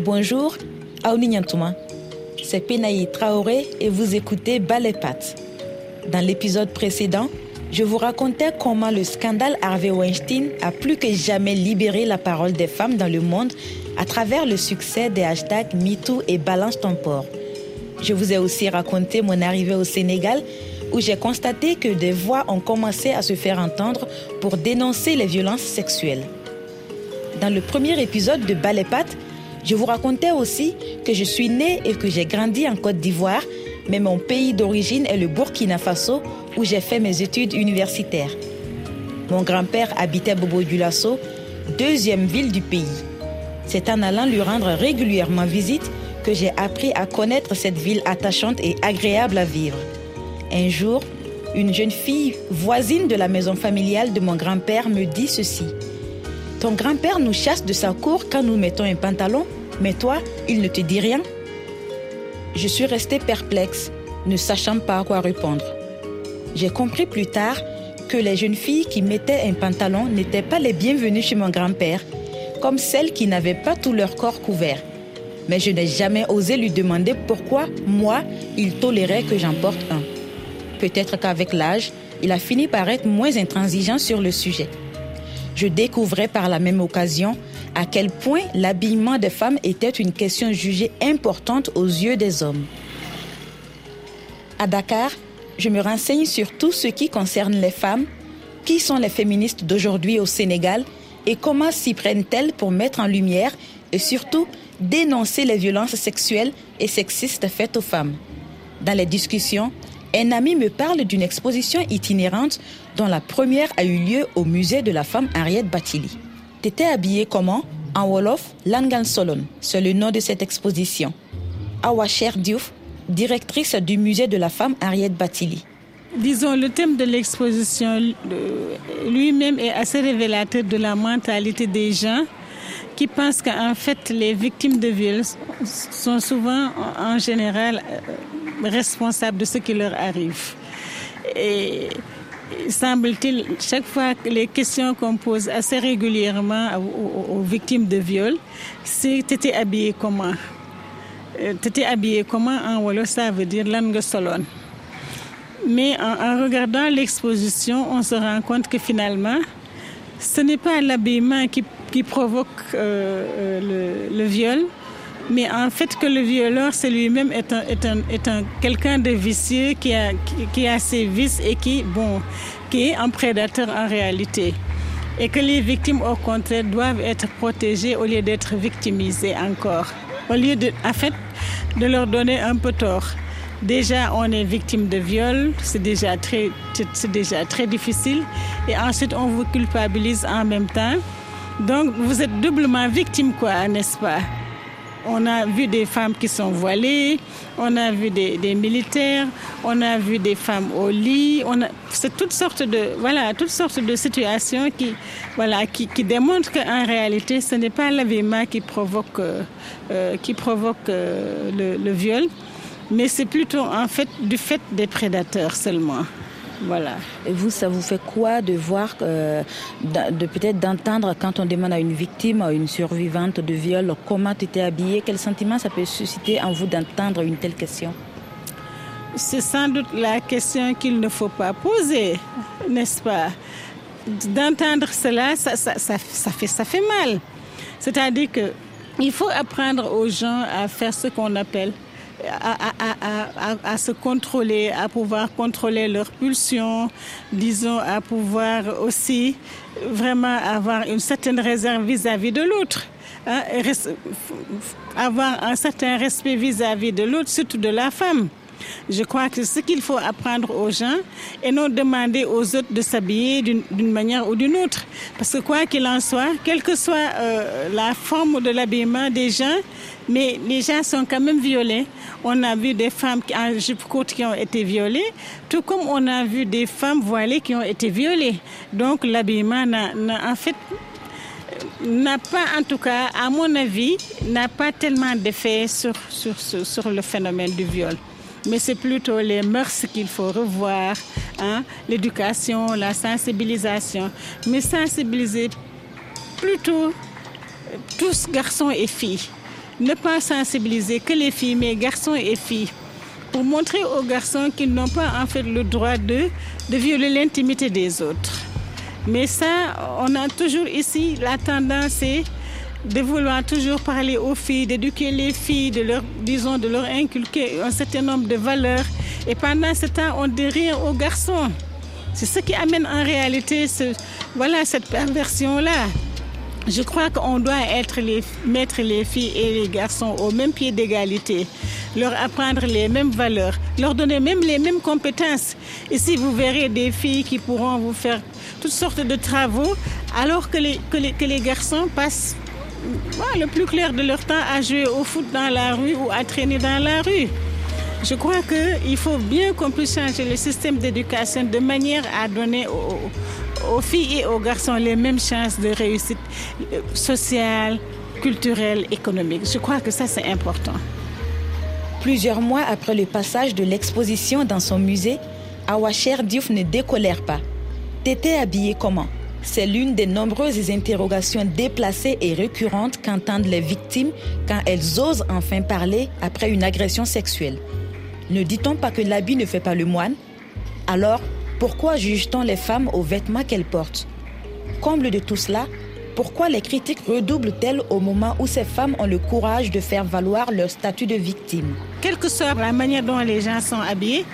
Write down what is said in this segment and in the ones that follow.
Bonjour, Aouni Nyantouma. C'est Penaï Traoré et vous écoutez Balepat. Dans l'épisode précédent, je vous racontais comment le scandale Harvey Weinstein a plus que jamais libéré la parole des femmes dans le monde à travers le succès des hashtags MeToo et Balance ton port. Je vous ai aussi raconté mon arrivée au Sénégal où j'ai constaté que des voix ont commencé à se faire entendre pour dénoncer les violences sexuelles. Dans le premier épisode de Balépat, je vous racontais aussi que je suis née et que j'ai grandi en Côte d'Ivoire, mais mon pays d'origine est le Burkina Faso où j'ai fait mes études universitaires. Mon grand-père habitait Bobo Dioulasso, deuxième ville du pays. C'est en allant lui rendre régulièrement visite que j'ai appris à connaître cette ville attachante et agréable à vivre. Un jour, une jeune fille voisine de la maison familiale de mon grand-père me dit ceci. Ton grand-père nous chasse de sa cour quand nous mettons un pantalon, mais toi, il ne te dit rien Je suis restée perplexe, ne sachant pas à quoi répondre. J'ai compris plus tard que les jeunes filles qui mettaient un pantalon n'étaient pas les bienvenues chez mon grand-père, comme celles qui n'avaient pas tout leur corps couvert. Mais je n'ai jamais osé lui demander pourquoi, moi, il tolérait que j'en porte un. Peut-être qu'avec l'âge, il a fini par être moins intransigeant sur le sujet. Je découvrais par la même occasion à quel point l'habillement des femmes était une question jugée importante aux yeux des hommes. À Dakar, je me renseigne sur tout ce qui concerne les femmes, qui sont les féministes d'aujourd'hui au Sénégal et comment s'y prennent-elles pour mettre en lumière et surtout dénoncer les violences sexuelles et sexistes faites aux femmes? Dans les discussions, un ami me parle d'une exposition itinérante dont la première a eu lieu au musée de la femme Ariette Batili. T'étais habillée comment? En Wolof, Langan Solon, c'est le nom de cette exposition. Awa Cher Diouf, directrice du musée de la femme Ariette Batili. Disons, le thème de l'exposition lui-même est assez révélateur de la mentalité des gens qui pensent qu'en fait, les victimes de viols sont souvent, en général, responsables de ce qui leur arrive. Et semble-t-il, chaque fois les questions qu'on pose assez régulièrement aux, victimes de viol, c'est t'étais habillé comment? T'étais habillé comment en Wolof, ça veut dire langue solon. Mais en, regardant l'exposition, on se rend compte que finalement, ce n'est pas l'habillement qui, provoque euh, le, le viol, mais en fait que le violeur, c'est lui-même est un, est un, est un quelqu'un de vicieux qui a, qui, a ses vices et qui, bon, qui est un prédateur en réalité. Et que les victimes, au contraire, doivent être protégées au lieu d'être victimisées encore. Au lieu de, de leur donner un peu tort. Déjà, on est victime de viol, c'est déjà très, c'est déjà très difficile. Et ensuite, on vous culpabilise en même temps. Donc, vous êtes doublement victime, quoi, n'est-ce pas? On a vu des femmes qui sont voilées, on a vu des, militaires, on a vu des femmes au lit. C'est toutes sortes de situations qui démontrent qu'en réalité, ce n'est pas l'habillement qui provoque euh, qui provoque euh, le, le viol, mais c'est plutôt en fait du fait des prédateurs seulement. Voilà. Et vous, ça vous fait quoi de voir, euh, de peut-être d'entendre quand on demande à une victime, à une survivante de viol, comment tu étais habillée? Quel sentiment ça peut susciter en vous d'entendre une telle question? C'est sans doute la question qu'il ne faut pas poser, n'est-ce pas? D'entendre cela, ça, ça, fait, ça fait mal. C'est-à-dire que il faut apprendre aux gens à faire ce qu'on appelle à, se contrôler, à pouvoir contrôler leurs pulsions, disons, à pouvoir aussi vraiment avoir une certaine réserve vis-à-vis de l'autre. Hein, avoir un certain respect vis-à-vis -vis de l'autre, surtout de la femme. Je crois que ce qu'il faut apprendre aux gens et non demander aux autres de s'habiller d'une manière ou d'une autre. Parce que quoi qu'il en soit, quelle que soit euh, la forme de l'habillement des gens, mais les gens sont quand même violés. On a vu des femmes en jupe courte qui ont été violées, tout comme on a vu des femmes voilées qui ont été violées. Donc l'habillement n'a en fait n'a pas, en tout cas, à mon avis, n'a pas tellement d'effet sur, sur, sur le phénomène du viol mais c'est plutôt les mœurs qu'il faut revoir, hein, l'éducation, la sensibilisation, mais sensibiliser plutôt tous garçons et filles. ne pas sensibiliser que les filles, mais garçons et filles, pour montrer aux garçons qu'ils n'ont pas en fait le droit de, de violer l'intimité des autres. Mais ça, on a toujours ici la tendance de vouloir toujours parler aux filles, d'éduquer les filles, de leur, disons, de leur inculquer un certain nombre de valeurs. Et pendant ce temps, on rien aux garçons. C'est ce qui amène en réalité voilà, cette perversion-là. Je crois qu'on doit être les, mettre les filles et les garçons au même pied d'égalité, leur apprendre les mêmes valeurs, leur donner même les mêmes compétences. Ici, vous verrez des filles qui pourront vous faire toutes sortes de travaux, alors que les, que les, que les garçons passent le plus clair de leur temps à jouer au foot dans la rue ou à traîner dans la rue. Je crois qu'il faut bien qu'on puisse changer le système d'éducation de manière à donner aux, filles et aux garçons les mêmes chances de réussite sociale, culturelle, économique. Je crois que ça, c'est important. Plusieurs mois après le passage de l'exposition dans son musée, Awacher Diouf ne décolère pas. T'étais habillé comment? C'est l'une des nombreuses interrogations déplacées et récurrentes qu'entendent les victimes quand elles osent enfin parler après une agression sexuelle. Ne dit-on pas que l'habit ne fait pas le moine? Alors, pourquoi juge-t-on les femmes aux vêtements qu'elles portent? Comble de tout cela, pourquoi les critiques redoublent-elles au moment où ces femmes ont le courage de faire valoir leur statut de victime? Quelle que soit la manière dont les gens sont habillés,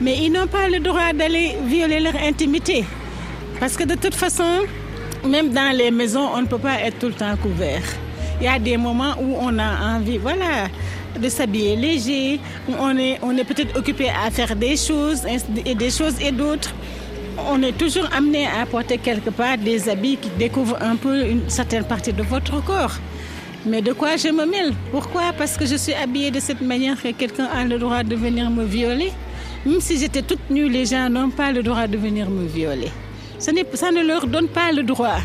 mais ils n'ont pas le droit d'aller violer leur intimité. Parce que de toute façon, même dans les maisons, on ne peut pas être tout le temps couvert. Il y a des moments où on a envie, voilà, de s'habiller léger, où on est, on est peut-être occupé à faire des choses, et des choses et d'autres. On est toujours amené à porter quelque part des habits qui découvrent un peu une certaine partie de votre corps. Mais de quoi je me mêle? Pourquoi? Parce que je suis habillée de cette manière que quelqu'un a le droit de venir me violer. Même si j'étais toute nue, les gens n'ont pas le droit de venir me violer ça, ne leur donne pas le droit.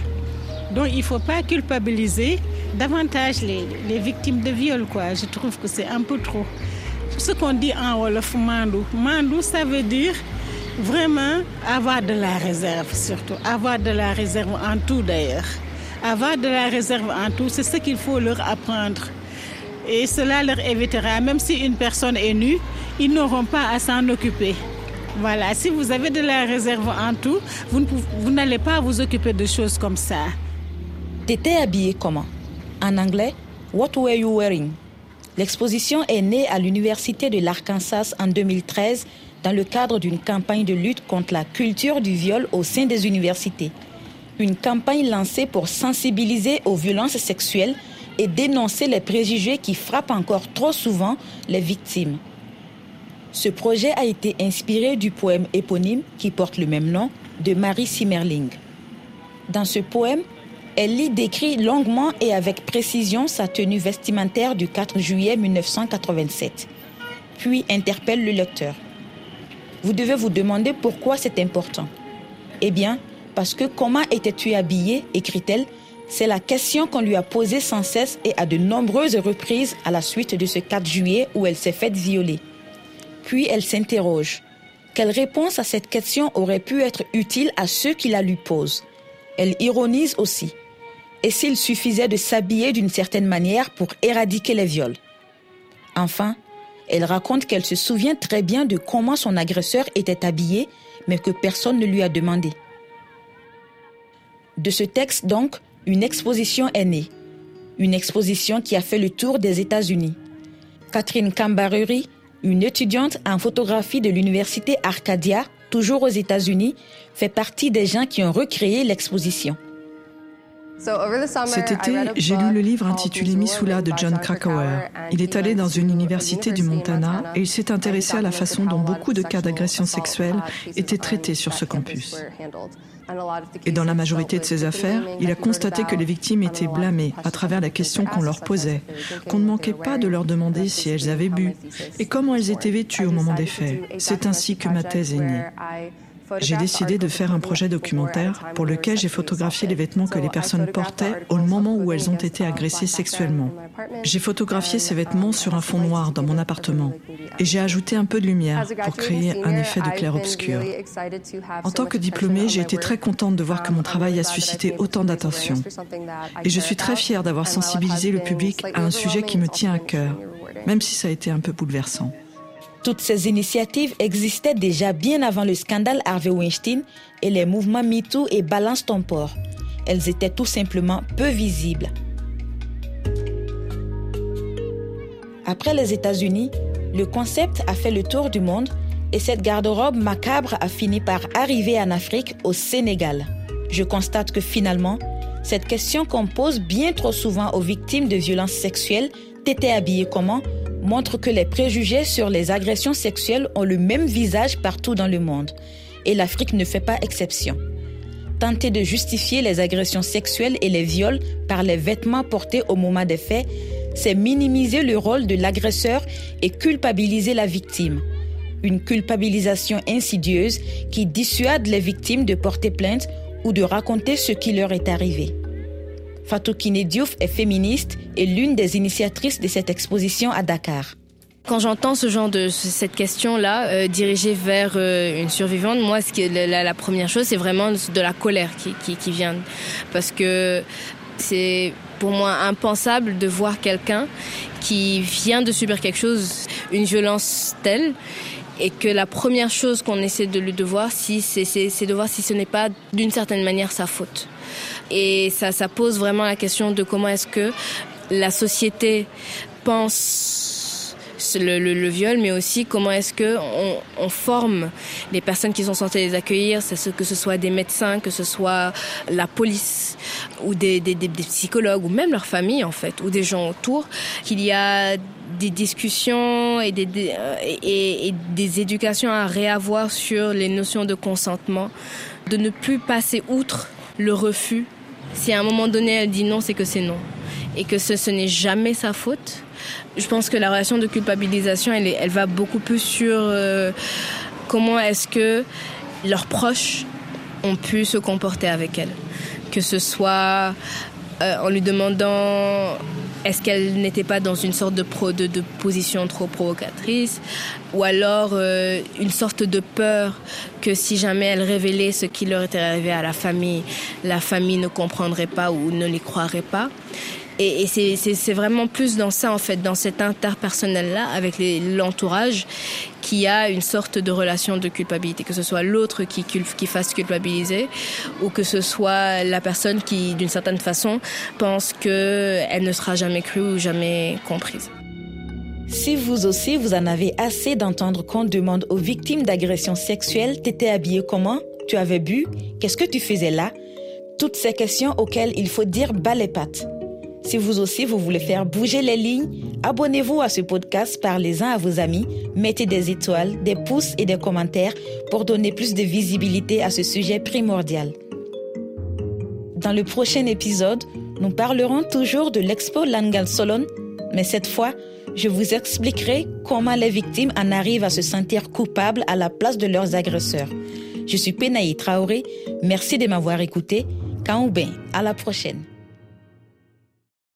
Donc il ne faut pas culpabiliser davantage les, les, victimes de viol. Quoi. Je trouve que c'est un peu trop. Ce qu'on dit en Wolof Mandou. Mandou, ça veut dire vraiment avoir de la réserve, surtout. Avoir de la réserve en tout d'ailleurs. Avoir de la réserve en tout, c'est ce qu'il faut leur apprendre. Et cela leur évitera, même si une personne est nue, ils n'auront pas à s'en occuper. Voilà, si vous avez de la réserve en tout, vous, n'allez pas vous occuper de choses comme ça. T'étais habillé comment? En anglais, What were you wearing? L'exposition est née à l'Université de l'Arkansas en 2013 dans le cadre d'une campagne de lutte contre la culture du viol au sein des universités. Une campagne lancée pour sensibiliser aux violences sexuelles et dénoncer les préjugés qui frappent encore trop souvent les victimes. Ce projet a été inspiré du poème éponyme qui porte le même nom de Marie Simmerling. Dans ce poème, elle lit décrit longuement et avec précision sa tenue vestimentaire du 4 juillet 1987, puis interpelle le lecteur. Vous devez vous demander pourquoi c'est important. Eh bien, parce que comment étais-tu habillé écrit-elle, c'est la question qu'on lui a posée sans cesse et à de nombreuses reprises à la suite de ce 4 juillet où elle s'est faite violer. Puis elle s'interroge. Quelle réponse à cette question aurait pu être utile à ceux qui la lui posent? Elle ironise aussi. Et s'il suffisait de s'habiller d'une certaine manière pour éradiquer les viols? Enfin, elle raconte qu'elle se souvient très bien de comment son agresseur était habillé, mais que personne ne lui a demandé. De ce texte, donc, une exposition est née. Une exposition qui a fait le tour des États-Unis. Catherine Cambaruri, une étudiante en photographie de l'université Arcadia, toujours aux États-Unis, fait partie des gens qui ont recréé l'exposition. Cet été, j'ai lu le livre intitulé Missoula de John Krakauer. Il est allé dans une université du Montana et il s'est intéressé à la façon dont beaucoup de cas d'agression sexuelle étaient traités sur ce campus. Et dans la majorité de ces affaires, il a constaté que les victimes étaient blâmées à travers la question qu'on leur posait, qu'on ne manquait pas de leur demander si elles avaient bu et comment elles étaient vêtues au moment des faits. C'est ainsi que ma thèse est née. J'ai décidé de faire un projet documentaire pour lequel j'ai photographié les vêtements que les personnes portaient au moment où elles ont été agressées sexuellement. J'ai photographié ces vêtements sur un fond noir dans mon appartement et j'ai ajouté un peu de lumière pour créer un effet de clair-obscur. En tant que diplômée, j'ai été très contente de voir que mon travail a suscité autant d'attention. Et je suis très fière d'avoir sensibilisé le public à un sujet qui me tient à cœur, même si ça a été un peu bouleversant. Toutes ces initiatives existaient déjà bien avant le scandale Harvey Weinstein et les mouvements MeToo et Balance ton port. Elles étaient tout simplement peu visibles. Après les États-Unis, le concept a fait le tour du monde et cette garde-robe macabre a fini par arriver en Afrique, au Sénégal. Je constate que finalement, cette question qu'on pose bien trop souvent aux victimes de violences sexuelles, t'étais habillé comment? Montre que les préjugés sur les agressions sexuelles ont le même visage partout dans le monde, et l'Afrique ne fait pas exception. Tenter de justifier les agressions sexuelles et les viols par les vêtements portés au moment des faits, c'est minimiser le rôle de l'agresseur et culpabiliser la victime. Une culpabilisation insidieuse qui dissuade les victimes de porter plainte ou de raconter ce qui leur est arrivé. Fatou Kiné Diouf est féministe et l'une des initiatrices de cette exposition à Dakar. Quand j'entends ce genre de cette question-là euh, dirigée vers euh, une survivante, moi, ce qui la, la, première chose, c'est vraiment de la colère qui, qui vient, parce que c'est pour moi impensable de voir quelqu'un qui vient de subir quelque chose, une violence telle, et que la première chose qu'on essaie de, de voir, si, c'est de voir si ce n'est pas d'une certaine manière sa faute. Et ça, ça pose vraiment la question de comment est-ce que la société pense le, le, le, viol, mais aussi comment est-ce que on, on, forme les personnes qui sont censées les accueillir, que ce soit des médecins, que ce soit la police ou des, des, des psychologues ou même leur famille en fait, ou des gens autour, qu'il y a des discussions et des, et des éducations à réavoir sur les notions de consentement, de ne plus passer outre le refus. Si à un moment donné elle dit non, c'est que c'est non. Et que ce, n'est jamais sa faute. Je pense que la relation de culpabilisation, elle va beaucoup plus sur euh, comment est-ce que leurs proches ont pu se comporter avec elle. Que ce soit euh, en lui demandant est-ce qu'elle n'était pas dans une sorte de, position trop provocatrice? Ou alors euh, une sorte de peur que si jamais elle révélait ce qui leur était arrivé à la famille, la famille ne comprendrait pas ou ne les croirait pas? Et, et c'est vraiment plus dans ça, en fait, dans cet interpersonnel-là, avec l'entourage, qu'il y a une sorte de relation de culpabilité, que ce soit l'autre qui, fasse culpabiliser, ou que ce soit la personne qui, d'une certaine façon, pense qu'elle ne sera jamais crue ou jamais comprise. Si vous aussi, vous en avez assez d'entendre qu'on demande aux victimes d'agressions sexuelles, t'étais habillé comment? Tu avais bu? Qu'est-ce que tu faisais là? Toutes ces questions auxquelles il faut dire bas les pattes. Si vous aussi vous voulez faire bouger les lignes, abonnez-vous à ce podcast, parlez-en à vos amis, mettez des étoiles, des pouces et des commentaires pour donner plus de visibilité à ce sujet primordial. Dans le prochain épisode, nous parlerons toujours de l'expo Langal Solon, mais cette fois, je vous expliquerai comment les victimes en arrivent à se sentir coupables à la place de leurs agresseurs. Je suis Penaï Traoré, merci de m'avoir écouté. Kaoubin, à la prochaine.